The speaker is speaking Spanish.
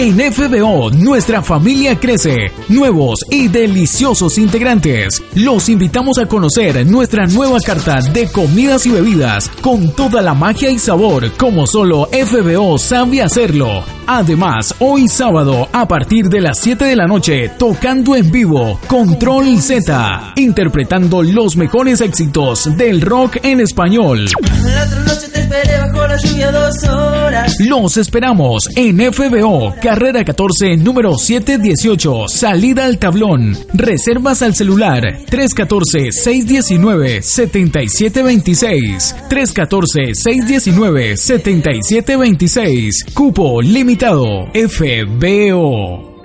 En FBO, nuestra familia crece. Nuevos y deliciosos integrantes. Los invitamos a conocer nuestra nueva carta de comidas y bebidas con toda la magia y sabor como solo FBO sabe hacerlo. Además, hoy sábado, a partir de las 7 de la noche, tocando en vivo, Control Z, interpretando los mejores éxitos del rock en español. Los esperamos en FBO, carrera 14, número 718, salida al tablón. Reservas al celular 314-619-7726. 314-619-7726. Cupo limitado. FBO.